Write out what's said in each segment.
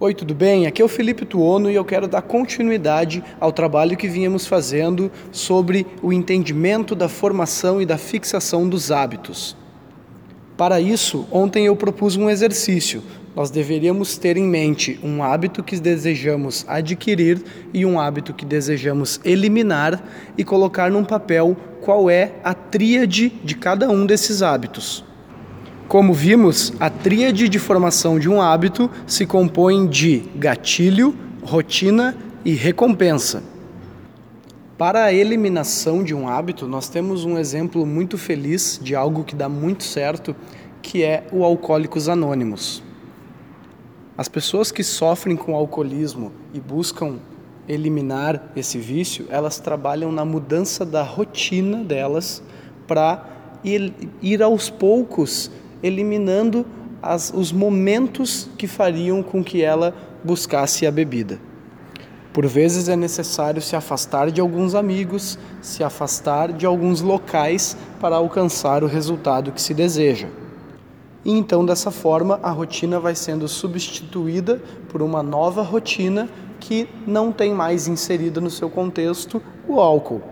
Oi, tudo bem? Aqui é o Felipe Tuono e eu quero dar continuidade ao trabalho que vínhamos fazendo sobre o entendimento da formação e da fixação dos hábitos. Para isso, ontem eu propus um exercício. Nós deveríamos ter em mente um hábito que desejamos adquirir e um hábito que desejamos eliminar e colocar num papel qual é a tríade de cada um desses hábitos. Como vimos, a tríade de formação de um hábito se compõe de gatilho, rotina e recompensa. Para a eliminação de um hábito, nós temos um exemplo muito feliz de algo que dá muito certo, que é o Alcoólicos Anônimos. As pessoas que sofrem com alcoolismo e buscam eliminar esse vício, elas trabalham na mudança da rotina delas para ir, ir aos poucos eliminando as, os momentos que fariam com que ela buscasse a bebida. Por vezes é necessário se afastar de alguns amigos, se afastar de alguns locais para alcançar o resultado que se deseja. E então, dessa forma, a rotina vai sendo substituída por uma nova rotina que não tem mais inserida no seu contexto o álcool.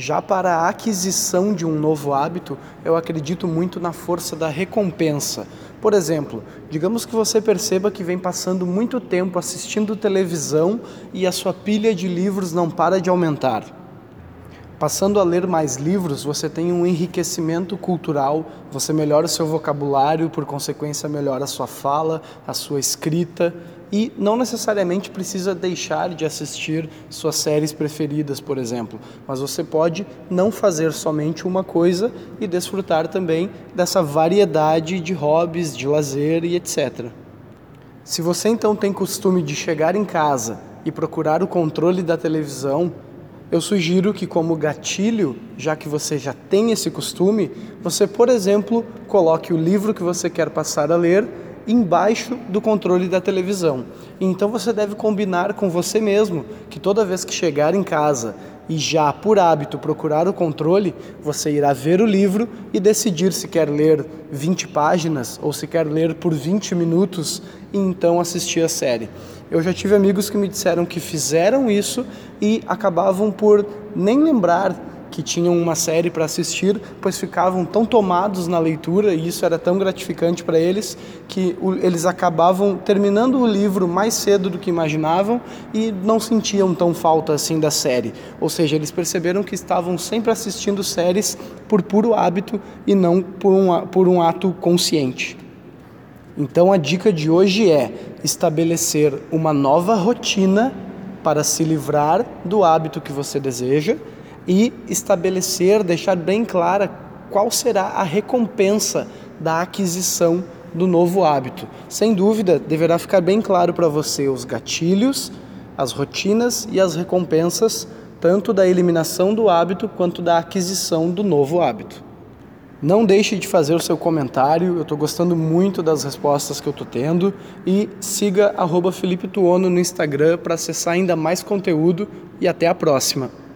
Já para a aquisição de um novo hábito, eu acredito muito na força da recompensa. Por exemplo, digamos que você perceba que vem passando muito tempo assistindo televisão e a sua pilha de livros não para de aumentar. Passando a ler mais livros, você tem um enriquecimento cultural, você melhora o seu vocabulário, por consequência, melhora a sua fala, a sua escrita e não necessariamente precisa deixar de assistir suas séries preferidas, por exemplo, mas você pode não fazer somente uma coisa e desfrutar também dessa variedade de hobbies, de lazer e etc. Se você então tem costume de chegar em casa e procurar o controle da televisão, eu sugiro que, como gatilho, já que você já tem esse costume, você, por exemplo, coloque o livro que você quer passar a ler embaixo do controle da televisão. Então você deve combinar com você mesmo que toda vez que chegar em casa e já por hábito procurar o controle, você irá ver o livro e decidir se quer ler 20 páginas ou se quer ler por 20 minutos e então assistir a série. Eu já tive amigos que me disseram que fizeram isso e acabavam por nem lembrar que tinham uma série para assistir, pois ficavam tão tomados na leitura e isso era tão gratificante para eles que o, eles acabavam terminando o livro mais cedo do que imaginavam e não sentiam tão falta assim da série. Ou seja, eles perceberam que estavam sempre assistindo séries por puro hábito e não por um, por um ato consciente. Então a dica de hoje é estabelecer uma nova rotina para se livrar do hábito que você deseja e estabelecer, deixar bem clara qual será a recompensa da aquisição do novo hábito. Sem dúvida, deverá ficar bem claro para você os gatilhos, as rotinas e as recompensas, tanto da eliminação do hábito quanto da aquisição do novo hábito. Não deixe de fazer o seu comentário, eu estou gostando muito das respostas que eu estou tendo e siga Felipe Tuono no Instagram para acessar ainda mais conteúdo e até a próxima.